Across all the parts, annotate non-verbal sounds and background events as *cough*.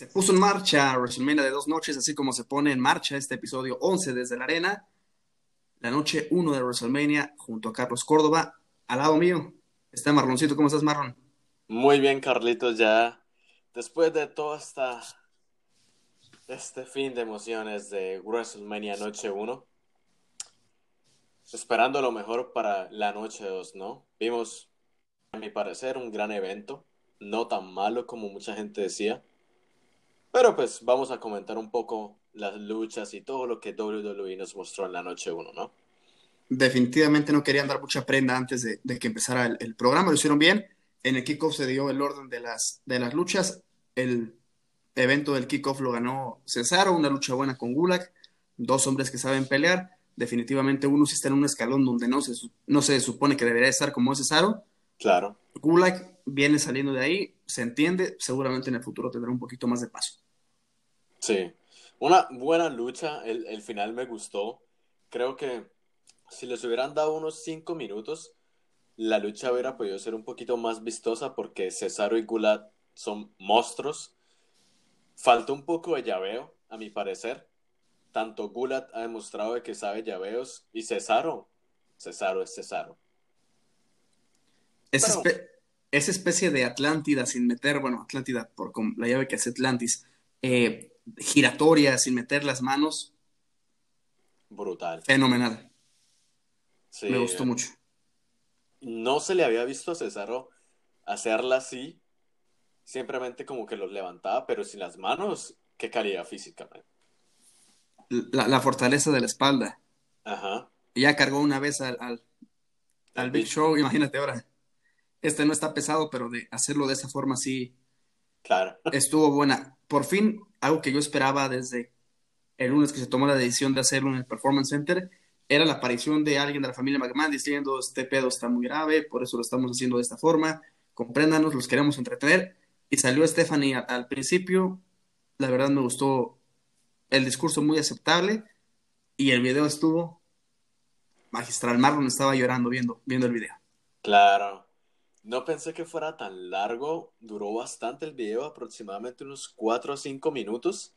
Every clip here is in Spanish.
Se puso en marcha WrestleMania de dos noches, así como se pone en marcha este episodio 11 desde la arena. La noche 1 de WrestleMania junto a Carlos Córdoba. Al lado mío está Marloncito. ¿Cómo estás, Marlon? Muy bien, Carlitos, ya después de todo esta, este fin de emociones de WrestleMania Noche 1, esperando lo mejor para la Noche 2, ¿no? Vimos, a mi parecer, un gran evento, no tan malo como mucha gente decía, pero pues vamos a comentar un poco las luchas y todo lo que WWE nos mostró en la Noche 1, ¿no? Definitivamente no querían dar mucha prenda antes de, que empezara el, el programa, lo hicieron bien en el kickoff se dio el orden de las, de las luchas. El evento del kickoff lo ganó Cesaro, una lucha buena con Gulag, dos hombres que saben pelear. Definitivamente uno sí está en un escalón donde no se, no se supone que debería estar como Cesaro. Claro. Gulag viene saliendo de ahí, se entiende, seguramente en el futuro tendrá un poquito más de paso. Sí, una buena lucha, el, el final me gustó. Creo que si les hubieran dado unos cinco minutos, la lucha hubiera podido ser un poquito más vistosa porque Cesaro y Gulat son monstruos. Faltó un poco de llaveo, a mi parecer. Tanto Gulat ha demostrado que sabe llaveos y Cesaro, Cesaro es Cesaro. Esa, especie de Atlántida sin meter, bueno, Atlántida por la llave que hace Atlantis, eh, giratoria sin meter las manos. Brutal. Fenomenal. Me gustó mucho no se le había visto a Cesaro hacerla así, simplemente como que los levantaba, pero sin las manos, qué calidad física. La, fortaleza de la espalda. Ajá. Ya cargó una vez al, al, Big Show, imagínate ahora. Este no está pesado, pero de hacerlo de esa forma sí. Claro. *laughs* Estuvo buena. Por fin, algo que yo esperaba desde el lunes que se tomó la decisión de hacerlo en el Performance Center, era la aparición de alguien de la familia McMahon diciendo, este pedo está muy grave, por eso lo estamos haciendo de esta forma, compréndanos, los queremos entretener. Y salió Stephanie al, principio, la verdad me gustó el discurso muy aceptable y el video estuvo magistral. Marlon estaba llorando viendo, viendo el video. Claro. No pensé que fuera tan largo, duró bastante el video, aproximadamente unos 4 o 5 minutos.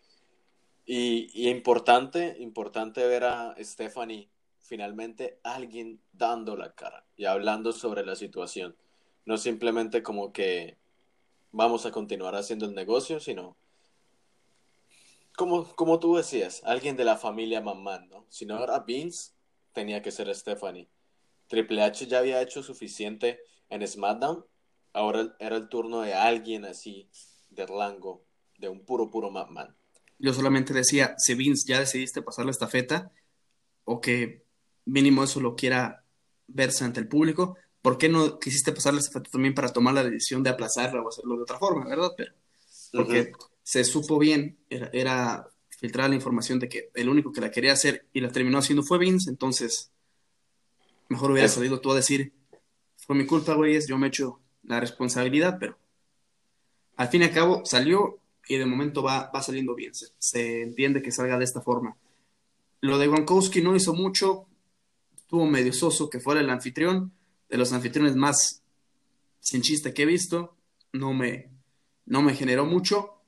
Y, importante, importante ver a Stephanie finalmente alguien dando la cara y hablando sobre la situación. No simplemente como que vamos a continuar haciendo el negocio, sino como, como tú decías, alguien de la familia McMahon, ¿no? Si no era Vince, tenía que ser Stephanie. Triple H ya había hecho suficiente en SmackDown, ahora era el turno de alguien así, de rango, de un puro, puro McMahon. Yo solamente decía, si Vince ya decidiste pasar la estafeta, o que mínimo eso lo quiera verse ante el público. ¿Por qué no quisiste pasarle ese foto también para tomar la decisión de aplazarla o hacerlo de otra forma, verdad? Pero, porque se supo bien, era, era filtrar la información de que el único que la quería hacer y la terminó haciendo fue Vince, entonces mejor hubiera salido tú a decir, fue mi culpa, güeyes, yo me echo la responsabilidad, pero al fin y al cabo salió y de momento va, va saliendo bien, se, se entiende que salga de esta forma. Lo de Gronkowski no hizo mucho, estuvo medio soso que fuera el anfitrión, de los anfitriones más sin chiste que he visto, no me, no me generó mucho.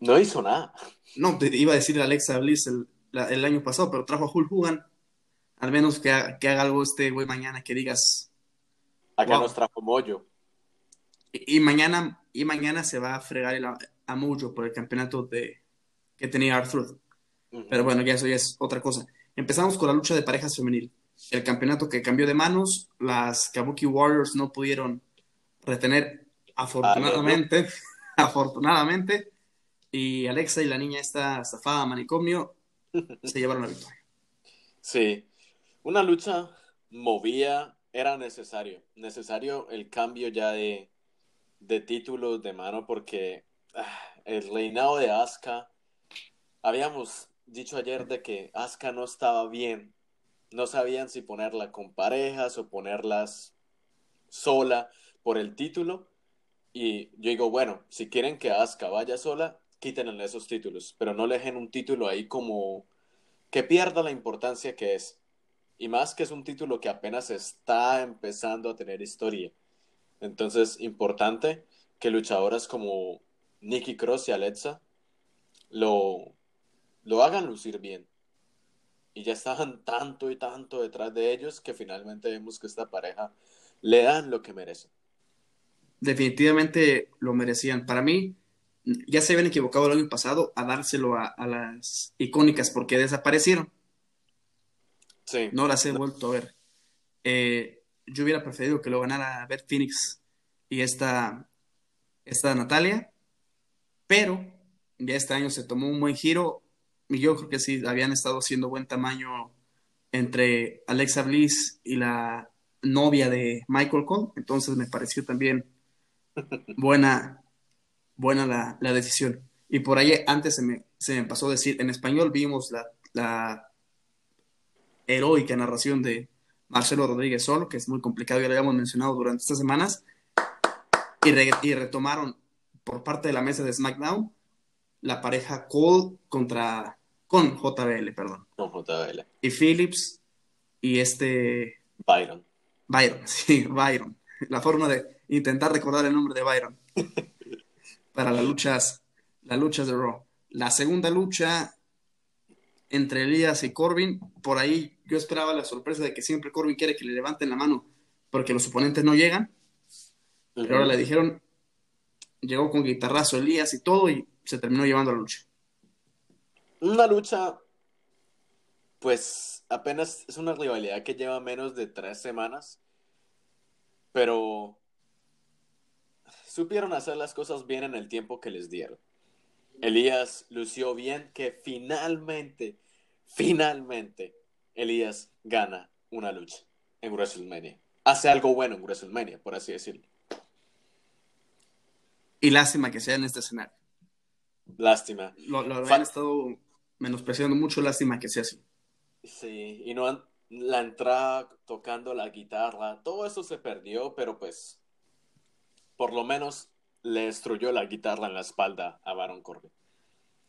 No hizo nada. No, te iba a decir Alexa Bliss el, el año pasado, pero trajo a Hulk Hogan. Al menos que, que haga algo este güey mañana que digas. Acá nos trajo Mojo. Y, mañana, y mañana se va a fregar el, a Mojo por el campeonato de, que tenía Arthur. Pero bueno, ya eso ya es otra cosa. Empezamos con la lucha de parejas femenil. El campeonato que cambió de manos, las Kabuki Warriors no pudieron retener afortunadamente, *laughs* afortunadamente, y Alexa y la niña esta zafada manicomio *laughs* se llevaron la victoria. Sí, una lucha movía, era necesario, necesario el cambio ya de, de títulos de mano porque ah, el reinado de Asuka, habíamos dicho ayer de que Asuka no estaba bien. No sabían si ponerla con parejas o ponerlas sola por el título. Y yo digo, bueno, si quieren que Asuka vaya sola, quítenle esos títulos, pero no le dejen un título ahí como que pierda la importancia que es. Y más que es un título que apenas está empezando a tener historia. Entonces, importante que luchadoras como Nikki Cross y Alexa lo, lo hagan lucir bien. Y ya estaban tanto y tanto detrás de ellos que finalmente vemos que esta pareja le dan lo que merece. Definitivamente lo merecían. Para mí, ya se habían equivocado el año pasado a dárselo a, las icónicas porque desaparecieron. Sí. No las he vuelto a ver. Eh, yo hubiera preferido que lo ganara Beth Phoenix y esta, esta Natalia, pero ya este año se tomó un buen giro y yo creo que sí, habían estado haciendo buen tamaño entre Alexa Bliss y la novia de Michael Cole, entonces me pareció también *laughs* buena, buena la, decisión. Y por ahí antes se me, se me pasó a decir, en español vimos la, la heroica narración de Marcelo Rodríguez Solo, que es muy complicado, ya lo habíamos mencionado durante estas semanas, y, y retomaron por parte de la mesa de SmackDown la pareja Cole contra con JBL, perdón. Con JBL. Y Phillips y este Byron. Byron, *laughs* sí, Byron. La forma de intentar recordar el nombre de Byron. *laughs* Para las luchas, las luchas de Raw. La segunda lucha entre Elías y Corbin, por ahí yo esperaba la sorpresa de que siempre Corbin quiere que le levanten la mano porque los oponentes no llegan. Pero ahora le dijeron, llegó con guitarrazo Elías y todo y se terminó llevando la lucha. Una lucha, pues apenas es una rivalidad que lleva menos de tres semanas, pero supieron hacer las cosas bien en el tiempo que les dieron. Elías lució bien que finalmente, finalmente, Elías gana una lucha en WrestleMania. Hace algo bueno en WrestleMania, por así decirlo. Y lástima que sea en este escenario. Lástima. Lo, lo han estado menospreciando mucho, lástima que sea así. Sí, y no han, la entrada tocando la guitarra, todo eso se perdió, pero pues por lo menos le destruyó la guitarra en la espalda a Baron Corbin.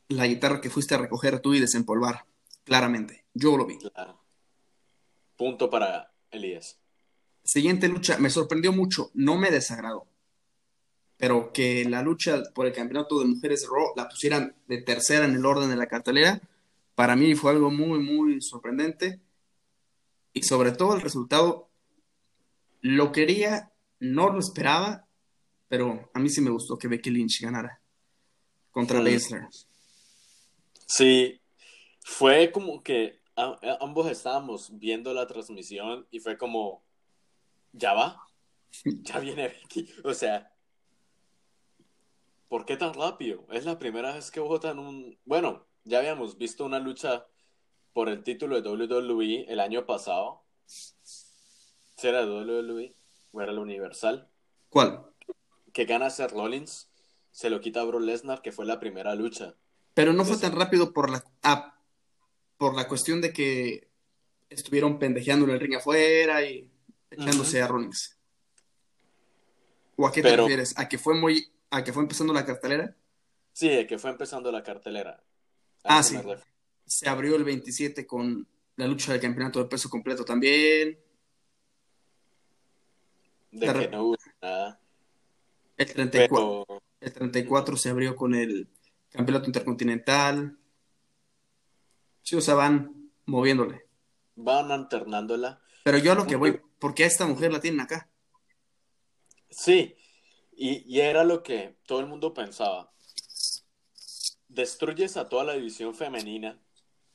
La guitarra que fuiste a recoger tú y desempolvar, claramente. Yo lo vi. Claro. Punto para Elías. Siguiente lucha, me sorprendió mucho, no me desagradó pero que la lucha por el campeonato de mujeres de Raw la pusieran de tercera en el orden de la cartelera, para mí fue algo muy, muy sorprendente. Y sobre todo el resultado, lo quería, no lo esperaba, pero a mí sí me gustó que Becky Lynch ganara contra mm. Lesnar. Sí, fue como que ambos estábamos viendo la transmisión y fue como, ya va, *laughs* ya viene Becky. O sea, ¿por qué tan rápido? Es la primera vez que votan un... Bueno, ya habíamos visto una lucha por el título de WWE el año pasado. ¿Será WWE o era el Universal? ¿Cuál? Que gana Seth Rollins, se lo quita a Brock Lesnar, que fue la primera lucha. Pero no fue tan rápido por la, ah, por la cuestión de que estuvieron pendejeando el ring afuera y echándose a Rollins. ¿O a qué te refieres? ¿A que fue muy ¿A que fue empezando la cartelera? Sí, de que fue empezando la cartelera. ah, sí. Se abrió el 27 con la lucha del campeonato de peso completo también. De que no hubo nada. El 34, el 34 se abrió con el campeonato intercontinental. Sí, o sea, van moviéndole. Van alternándola. Pero yo a lo que voy, ¿por qué a esta mujer la tienen acá? Sí, y, era lo que todo el mundo pensaba. Destruyes a toda la división femenina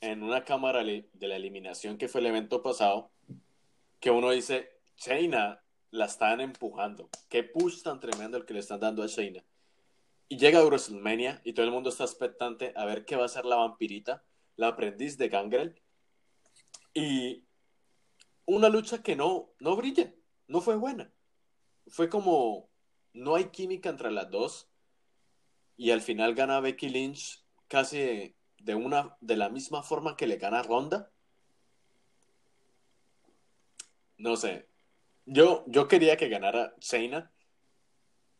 en una cámara de la eliminación que fue el evento pasado, que uno dice, Shayna la están empujando. Qué push tan tremendo el que le están dando a Shayna. Y llega a WrestleMania y todo el mundo está expectante a ver qué va a hacer la vampirita, la aprendiz de Gangrel. Y una lucha que no, no brilla, no fue buena. Fue como no hay química entre las dos y al final gana Becky Lynch casi de una de la misma forma que le gana Ronda. No sé. Yo, yo quería que ganara Shayna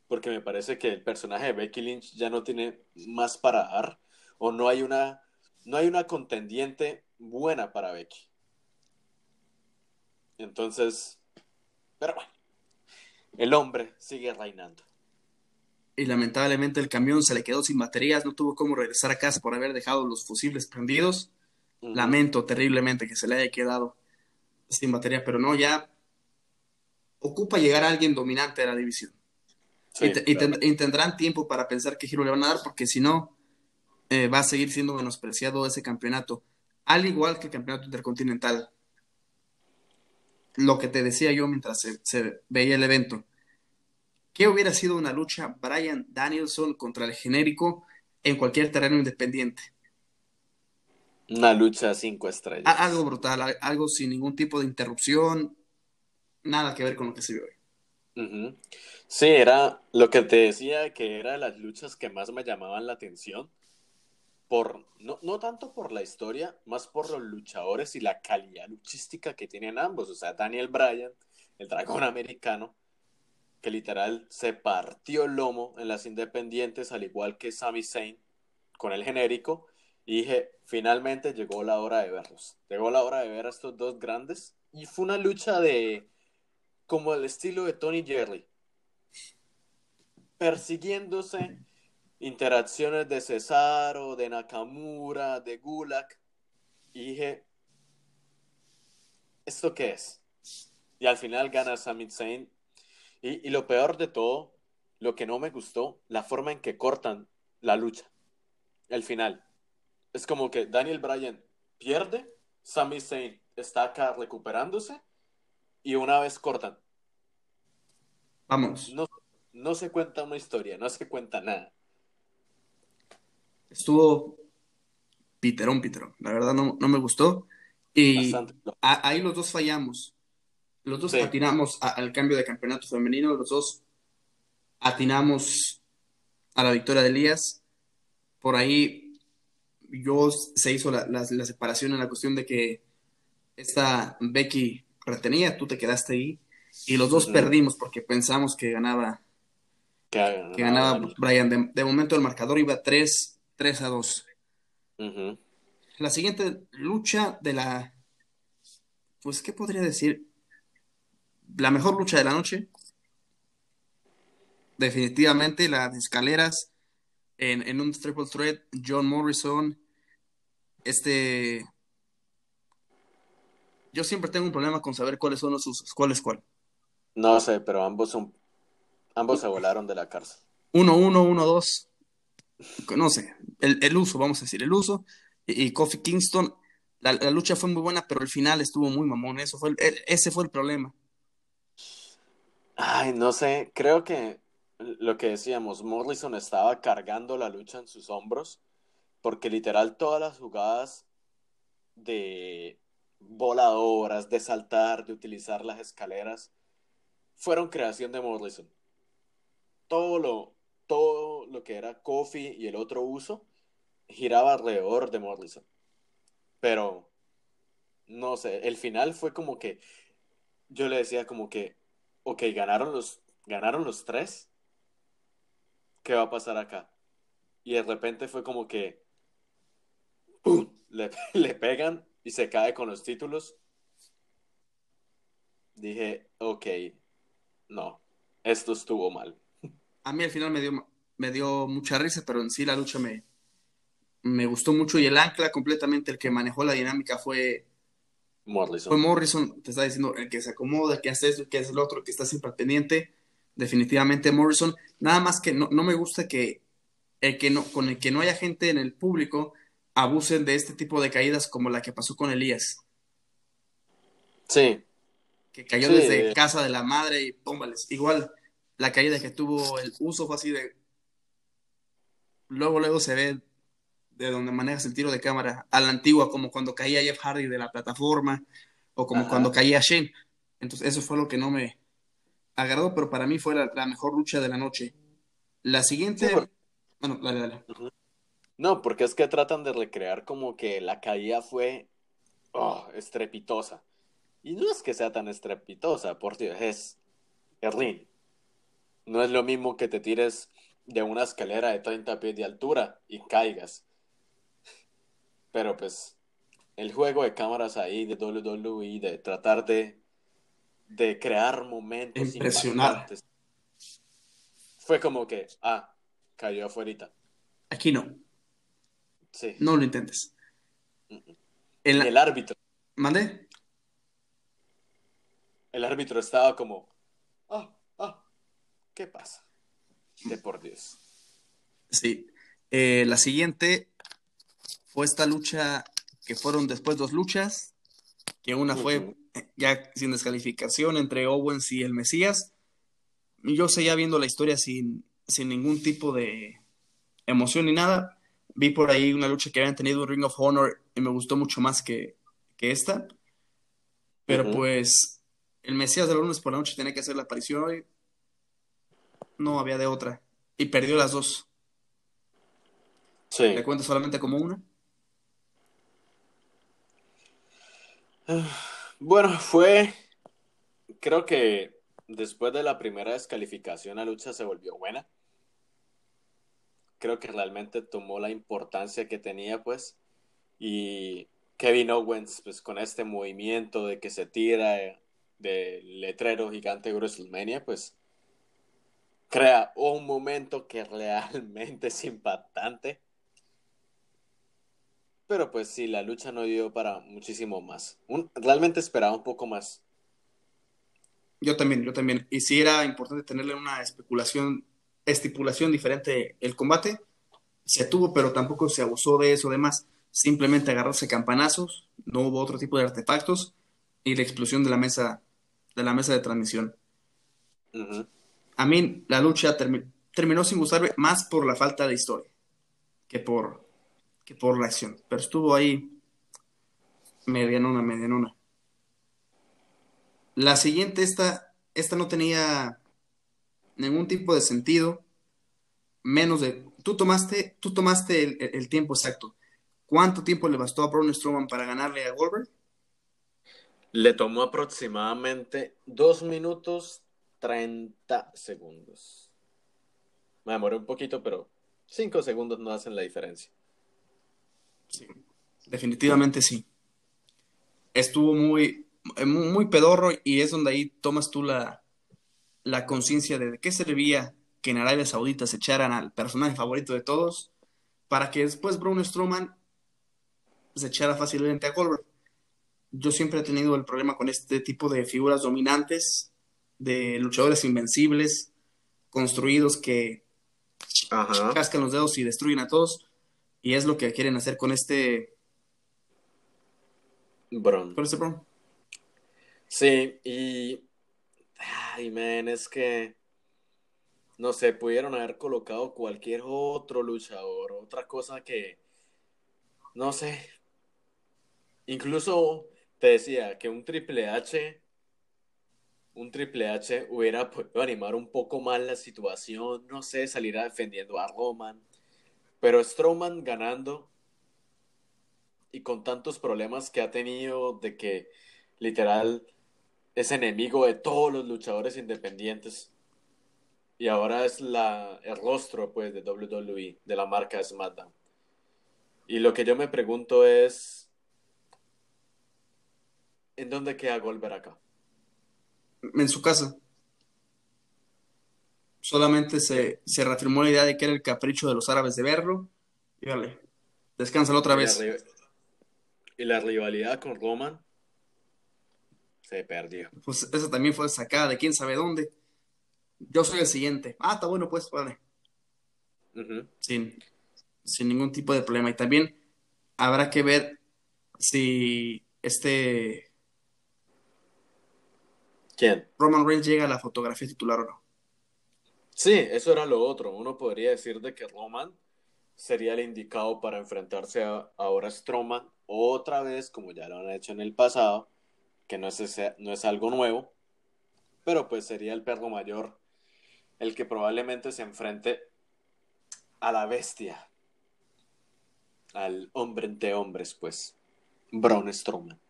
porque me parece que el personaje de Becky Lynch ya no tiene más para dar o no hay una no hay una contendiente buena para Becky. Entonces, pero bueno, el hombre sigue reinando. y lamentablemente el camión se le quedó sin baterías, no tuvo cómo regresar a casa por haber dejado los fusibles prendidos. Lamento terriblemente que se le haya quedado sin batería, pero no, ya ocupa llegar a alguien dominante de la división. y, tendrán tiempo para pensar qué giro le van a dar, porque si no, eh, va a seguir siendo menospreciado ese campeonato, al igual que el campeonato intercontinental. Lo que te decía yo mientras se veía el evento ¿Qué hubiera sido una lucha Brian Danielson contra el genérico en cualquier terreno independiente? Una lucha cinco estrellas. algo brutal, algo sin ningún tipo de interrupción, nada que ver con lo que se vio hoy. Sí, era lo que te decía que era las luchas que más me llamaban la atención. Por, no, no tanto por la historia, más por los luchadores y la calidad luchística que tienen ambos. O sea, Daniel Bryan, el dragón *laughs* americano, que literal se partió el lomo en las independientes, al igual que Sami Zayn con el genérico. Y dije, finalmente llegó la hora de verlos. Llegó la hora de ver a estos dos grandes. Y fue una lucha de. como el estilo de Tony Jerry. Persiguiéndose. Interacciones de Cesaro, de Nakamura, de Gulak. Y dije, ¿esto qué es? Y al final gana Sami Zayn y, lo peor de todo, lo que no me gustó, la forma en que cortan la lucha. El final. Es como que Daniel Bryan pierde, Sami Zayn está acá recuperándose y una vez cortan. Vamos. No, no se cuenta una historia, no se cuenta nada. Estuvo piterón, piterón. La verdad no, no me gustó. Y ahí los dos fallamos. Los dos atinamos al cambio de campeonato femenino, los dos atinamos a la victoria de Elías. Por ahí yo se hizo la, separación en la cuestión de que esta Becky retenía, tú te quedaste ahí y los dos perdimos porque pensamos que ganaba que, ganaba, Brian. De, momento el marcador iba 3, 3 a 2. La siguiente lucha de la, pues, ¿qué podría decir? la mejor lucha de la noche. Definitivamente las escaleras en, un triple threat, John Morrison, este... Yo siempre tengo un problema con saber cuáles son los usos, cuál es cuál. No sé, pero ambos son... Ambos se volaron de la cárcel. Uno, uno, uno, dos. No sé, el, uso, vamos a decir, el uso. Y, Kofi Kingston, la, lucha fue muy buena, pero el final estuvo muy mamón. Eso fue ese fue el problema. Ay, no sé, creo que lo que decíamos, Morrison estaba cargando la lucha en sus hombros, porque literal todas las jugadas de voladoras, de saltar, de utilizar las escaleras, fueron creación de Morrison. Todo lo, todo lo que era Kofi y el otro uso giraba alrededor de Morrison. Pero, no sé, el final fue como que, yo le decía como que ok, ganaron los, ganaron los tres, ¿qué va a pasar acá? Y de repente fue como que Le, *laughs* le pegan y se cae con los títulos. Dije, ok, no, esto estuvo mal. A mí al final me dio, me dio mucha risa, pero en sí la lucha me, me gustó mucho y el ancla completamente, el que manejó la dinámica fue Morrison. Fue Morrison, te está diciendo, el que se acomoda, que hace esto, que hace el otro, que está siempre pendiente. Definitivamente Morrison. Nada más que no, me gusta que, el que no, con el que no haya gente en el público abusen de este tipo de caídas como la que pasó con Elías. Sí. Que cayó desde casa de la madre y pómbales. Igual la caída que tuvo el uso fue así de. Luego, luego se ve de donde manejas el tiro de cámara a la antigua, como cuando caía Jeff Hardy de la plataforma, o como cuando caía Shane. Entonces, eso fue lo que no me agradó, pero para mí fue la, mejor lucha de la noche. La siguiente. Bueno, dale, dale. No, porque es que tratan de recrear como que la caída fue oh, estrepitosa. Y no es que sea tan estrepitosa, por Dios, es Erlin. No es lo mismo que te tires de una escalera de 30 pies de altura y caigas. Pero pues el juego de cámaras ahí de WWE, de tratar de, de crear momentos impresionar. fue como que, ah, cayó afuera. Aquí no. Sí. No lo intentes. En El árbitro. ¿Mande? El árbitro estaba como, ¿qué pasa? De por Dios. Sí. Eh, la siguiente fue esta lucha que fueron después dos luchas, que una fue ya sin descalificación entre Owens y el Mesías. Yo seguía viendo la historia sin, sin ningún tipo de emoción ni nada. Vi por ahí una lucha que habían tenido en Ring of Honor y me gustó mucho más que, que esta. Pero pues el Mesías de lunes por la noche tenía que hacer la aparición hoy. No había de otra. Y perdió las dos. Sí. ¿Le cuento solamente como una? *sighs* Bueno, fue. Creo que después de la primera descalificación, la lucha se volvió buena. Creo que realmente tomó la importancia que tenía, pues. Y Kevin Owens, pues con este movimiento de que se tira del letrero gigante de WrestleMania, pues crea un momento que realmente es impactante. Pero pues sí, la lucha no dio para muchísimo más. realmente esperaba un poco más. Yo también, yo también. Y si era importante tenerle una especulación, estipulación diferente el combate. Se tuvo, pero tampoco se abusó de eso. Además, simplemente agarrarse campanazos, no hubo otro tipo de artefactos y la explosión de la mesa de la mesa de transmisión. A mí la lucha terminó sin gustarme más por la falta de historia que por que por la acción. Pero estuvo ahí medianona, medianona. La siguiente, esta, esta no tenía ningún tipo de sentido, menos de... Tú tomaste, tú tomaste el, tiempo exacto. ¿Cuánto tiempo le bastó a Braun Strowman para ganarle a Goldberg? Le tomó aproximadamente 2 minutos 30 segundos. Me demoré un poquito, pero 5 segundos no hacen la diferencia. Sí, definitivamente sí. Estuvo muy, muy pedorro y es donde ahí tomas tú la, la conciencia de, de qué servía que en Arabia Saudita se echaran al personaje favorito de todos para que después Braun Strowman se echara fácilmente a Goldberg. Yo siempre he tenido el problema con este tipo de figuras dominantes, de luchadores invencibles, construidos que cascan los dedos y destruyen a todos. Y es lo que quieren hacer con este. Bron. Con este Bron. Sí, y. Ay, man, es que. No sé, pudieron haber colocado cualquier otro luchador, otra cosa que. No sé. Incluso te decía que un Triple H. Un Triple H hubiera podido animar un poco más la situación, no sé, salir defendiendo a Roman pero Strowman ganando y con tantos problemas que ha tenido de que literal es enemigo de todos los luchadores independientes y ahora es la, el rostro pues de WWE, de la marca SmackDown. Y lo que yo me pregunto es, ¿en dónde queda Goldberg acá? En su casa solamente se, reafirmó la idea de que era el capricho de los árabes de verlo. Y vale, descánsalo otra vez. y la rivalidad con Roman se perdió. Pues esa también fue sacada de quién sabe dónde. Yo soy el siguiente. Ah, está bueno, pues, vale. sin, sin ningún tipo de problema. Y también habrá que ver si este. ¿Quién? Roman Reigns llega a la fotografía titular o no. Sí, eso era lo otro. Uno podría decir de que Roman sería el indicado para enfrentarse a, ahora Strowman otra vez, como ya lo han hecho en el pasado, que no es, no es algo nuevo, pero pues sería el perro mayor el que probablemente se enfrente a la bestia, al hombre entre hombres, pues, Braun Strowman.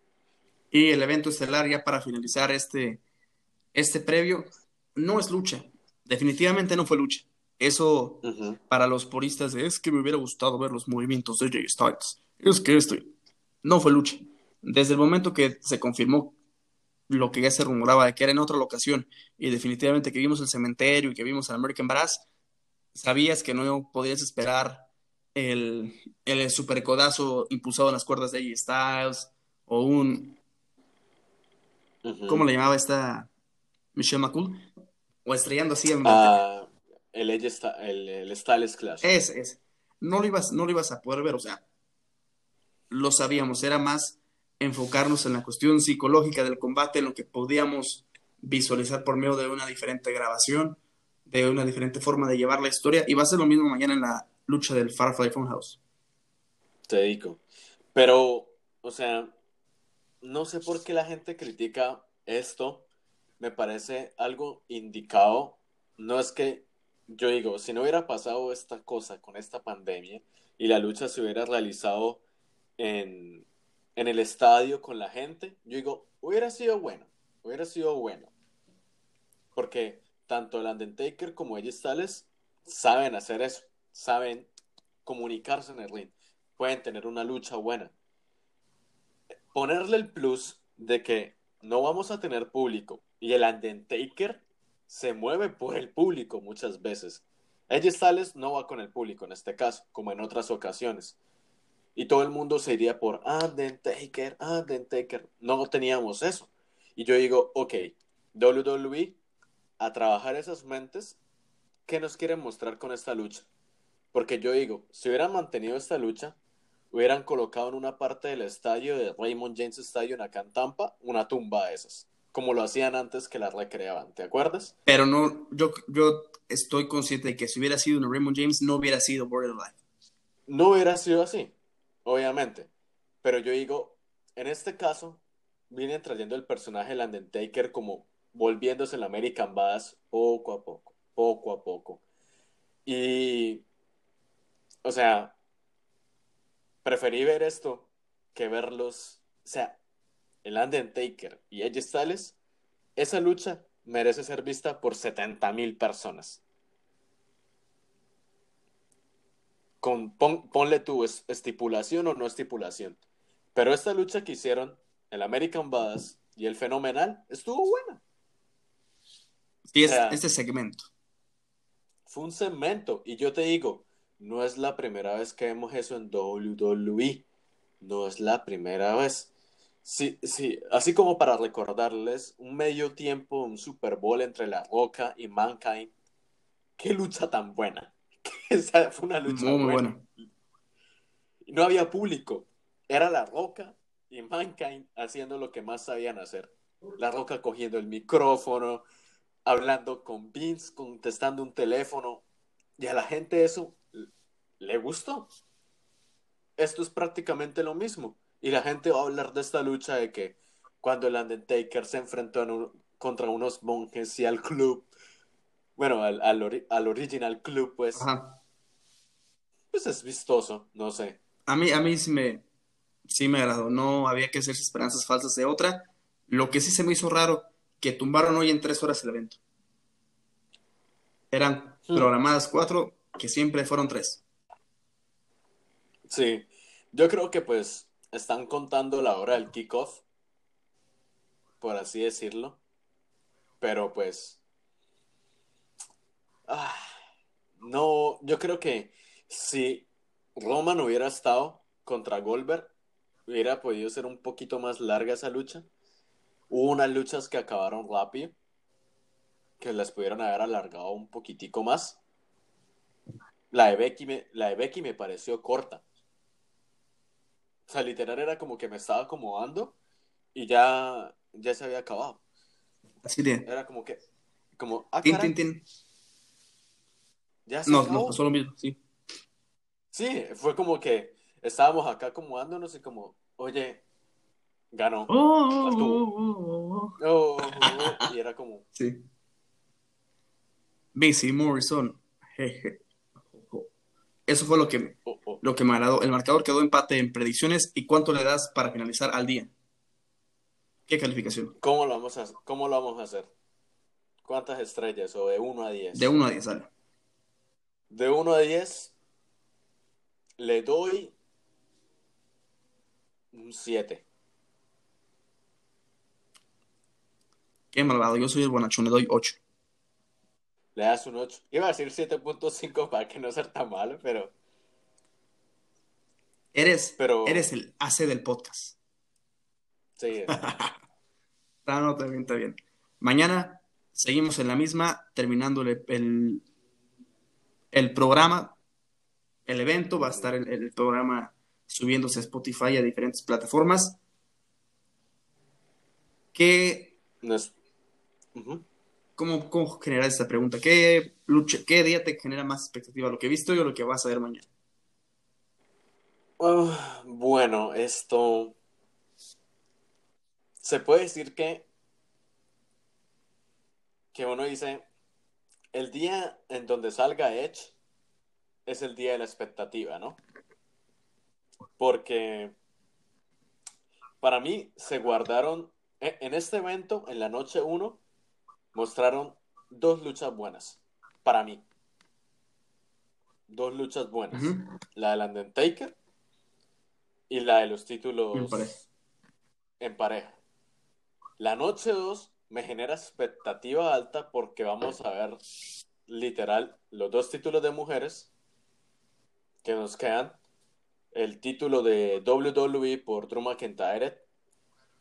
Y el evento estelar, ya para finalizar este, este previo, no es lucha, definitivamente no fue lucha. Eso para los puristas es que me hubiera gustado ver los movimientos de Jay Styles. Es que esto no fue lucha. Desde el momento que se confirmó lo que ya se rumoraba de que era en otra locación y definitivamente que vimos el cementerio y que vimos al American Brass, sabías que no podías esperar el, el super codazo impulsado en las cuerdas de AJ Styles o un... ¿Cómo le llamaba esta Michelle McCool? O estrellando así en... Uh, el, el, el Styles Clash. Es, es. No lo, ibas, no lo ibas a poder ver, o sea, lo sabíamos, era más enfocarnos en la cuestión psicológica del combate, en lo que podíamos visualizar por medio de una diferente grabación, de una diferente forma de llevar la historia, y va a ser lo mismo mañana en la lucha del Firefly Funhouse. Te digo. Pero, o sea, no sé por qué la gente critica esto. Me parece algo indicado. No es que yo digo, si no hubiera pasado esta cosa con esta pandemia y la lucha se hubiera realizado en, en el estadio con la gente, yo digo, hubiera sido bueno, hubiera sido bueno. Porque tanto el Undertaker como ellos tales saben hacer eso, saben comunicarse en el ring, pueden tener una lucha buena. Ponerle el plus de que no vamos a tener público y el Undertaker se mueve por el público muchas veces. Edge Styles no va con el público en este caso, como en otras ocasiones. Y todo el mundo se iría por Undertaker, Undertaker. No teníamos eso. Y yo digo, ok, WWE, a trabajar esas mentes, ¿qué nos quieren mostrar con esta lucha? Porque yo digo, si hubieran mantenido esta lucha, hubieran colocado en una parte del estadio de Raymond James Stadium acá en Tampa una tumba de esas como lo hacían antes que la recreaban, ¿te acuerdas? Pero no, yo, yo estoy consciente de que si hubiera sido un Raymond James, no hubiera sido Borderline. No hubiera sido así, obviamente. Pero yo digo, en este caso, viene trayendo el personaje del Undertaker como volviéndose el American Bass poco a poco, poco a poco. Y, o sea, preferí ver esto que verlos, o sea, el Undertaker y Edge Styles, esa lucha merece ser vista por 70 mil personas. Con, ponle tu estipulación o no estipulación. Pero esta lucha que hicieron, el American Badass y el Fenomenal, estuvo buena. Sí, este segmento. Fue un segmento. Y yo te digo, no es la primera vez que vemos eso en WWE. No es la primera vez. Sí, sí, así como para recordarles, un medio tiempo, un Super Bowl entre La Roca y Mankind. Qué lucha tan buena. *laughs* Esa fue una lucha muy buena. No había público. Era La Roca y Mankind haciendo lo que más sabían hacer. La Roca cogiendo el micrófono, hablando con Vince, contestando un teléfono. Y a la gente eso le gustó. Esto es prácticamente lo mismo y la gente va a hablar de esta lucha de que cuando el Undertaker se enfrentó contra unos monjes y al club, bueno, al, al, original club, pues, pues es vistoso, no sé. A mí, a mí sí me, sí me agradó, no había que hacer esperanzas falsas de otra. Lo que sí se me hizo raro, que tumbaron hoy en tres horas el evento. Eran hmm. programadas cuatro, que siempre fueron tres. Sí, yo creo que pues están contando la hora del kickoff, por así decirlo. Pero pues... Ah, no, yo creo que si Roman hubiera estado contra Goldberg, hubiera podido ser un poquito más larga esa lucha. Hubo unas luchas que acabaron rápido, que las pudieron haber alargado un poquitico más. La Becky la de Becky me pareció corta. O sea, literal era como que me estaba acomodando y ya, ya se había acabado. Así de. Era como que. Como. Ah, tin, tin, tin. Ya se no, no, pasó lo mismo, sí. Sí, fue como que estábamos acá acomodándonos y como, oye, ganó. Oh, oh, oh, oh y era como. Sí. Macy Morrison. Eso fue lo que, oh, oh. lo que me agradó. El marcador quedó empate en predicciones. ¿Y cuánto le das para finalizar al día? ¿Qué calificación? ¿Cómo lo vamos a, cómo lo vamos a hacer? ¿Cuántas estrellas? ¿O de 1 a 10? De 1 a 10, dale. De 1 a 10 le doy un 7. Qué malvado, yo soy el bonachón, le doy 8. Le das un 8. Iba a decir 7.5 para que no sea tan malo, pero... Eres, Pero- eres el AC del podcast. Sí, *laughs* Ah, no, está bien, está bien. Mañana seguimos en la misma, terminando el, el, el programa, el evento, va a estar el, el programa subiéndose a Spotify a diferentes plataformas. ¿Qué, no es... Ujú. Cómo, cómo generar esta pregunta? ¿Qué, lucha, ¿Qué día te genera más expectativa? ¿Lo que he visto o lo que vas a ver mañana? Ah, bueno, esto... Se puede decir que... Que uno dice, el día en donde salga Edge es el día de la expectativa, ¿no? Porque para mí se guardaron, e- en este evento, en la noche 1, mostraron dos luchas buenas, para mí. Dos luchas buenas. Ujú. La del Undertaker y la de los títulos En pareja. en pareja. La noche 2 me genera expectativa alta porque vamos a ver literal los dos títulos de mujeres que nos quedan. El título de WWE por Drew McIntyre.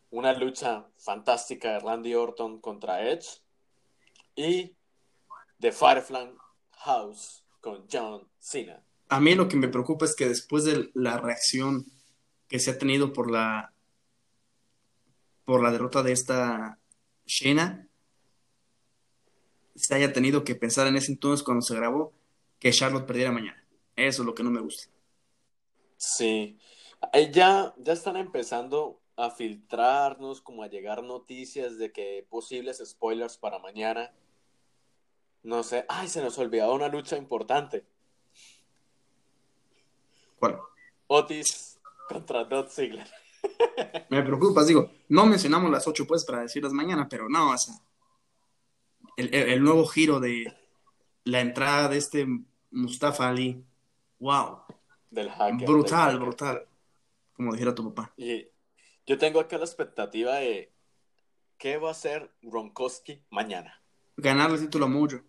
Una lucha fantástica de Randy Orton contra Edge. Y The Firefly House con John Cena. A mí lo que me preocupa es que después de la reacción que se ha tenido por la por la derrota de esta Shayna, se haya tenido que pensar en ese entonces cuando se grabó que Charlotte perdiera mañana. Eso es lo que no me gusta. Sí, ya, ya están empezando a filtrarnos, como a llegar noticias de que posibles spoilers para mañana. No sé, ay, se nos olvidó una lucha importante. ¿Cuál? Otis contra Dolph Ziggler. *laughs* Me preocupa, digo, no mencionamos las ocho pues para decirlas mañana, pero no, o sea, el, el- el nuevo giro de la entrada de este Mustafa Ali, wow, Del hacker. brutal, brutal, como dijera tu papá. Y yo tengo acá la expectativa de qué va a hacer Gronkowski mañana. Ganar el título a Mojo,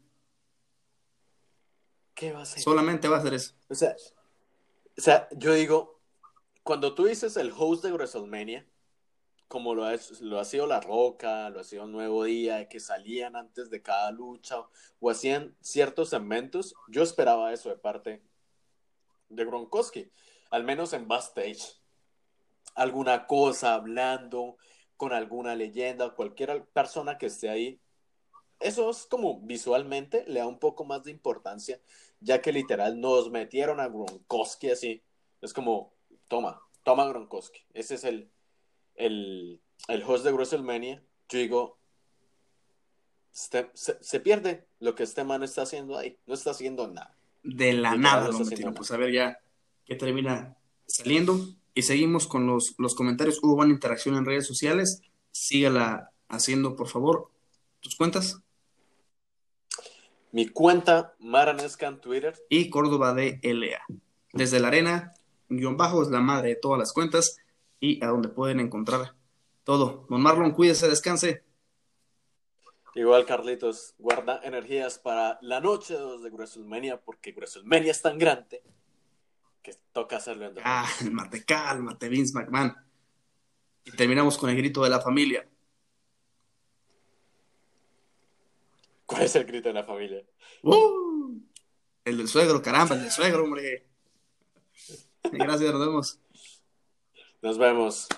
¿Qué va a hacer? solamente va a hacer eso. O sea, o sea, yo digo, cuando tú dices el host de WrestleMania, como lo ha, lo ha sido La Roca, lo ha sido Nuevo Día, que salían antes de cada lucha o hacían ciertos segmentos, yo esperaba eso de parte de Gronkowski, al menos en backstage. Alguna cosa hablando con alguna leyenda, cualquier persona que esté ahí. Eso es como visualmente le da un poco más de importancia ya que literal nos metieron a Gronkowski así. Es como, toma, toma Gronkowski. Ese es el, el, el host de WrestleMania. Yo digo, este- se, se pierde lo que este man está haciendo ahí. No está haciendo nada. De la Literal, nada lo metieron. Pues a ver ya qué termina saliendo. Y seguimos con los, los comentarios. Hubo buena interacción en redes sociales. Sígala haciendo, por favor. ¿Tus cuentas? Mi cuenta Maranesca en Twitter. Y Córdoba de LA. Desde la arena, guion bajo es la madre de todas las cuentas. Y a donde pueden encontrar todo. Don Marlon, cuídese, descanse. Igual Carlitos, guarda energías para la noche 2 de WrestleMania porque WrestleMania es tan grande que toca hacerlo en. *laughs* Cálmate, cálmate, Vince McMahon. Y terminamos con el grito de la familia. ¿Cuál es el grito de la familia? ¡Uh! El del suegro, caramba, el del suegro, hombre. Gracias, nos vemos. Nos vemos.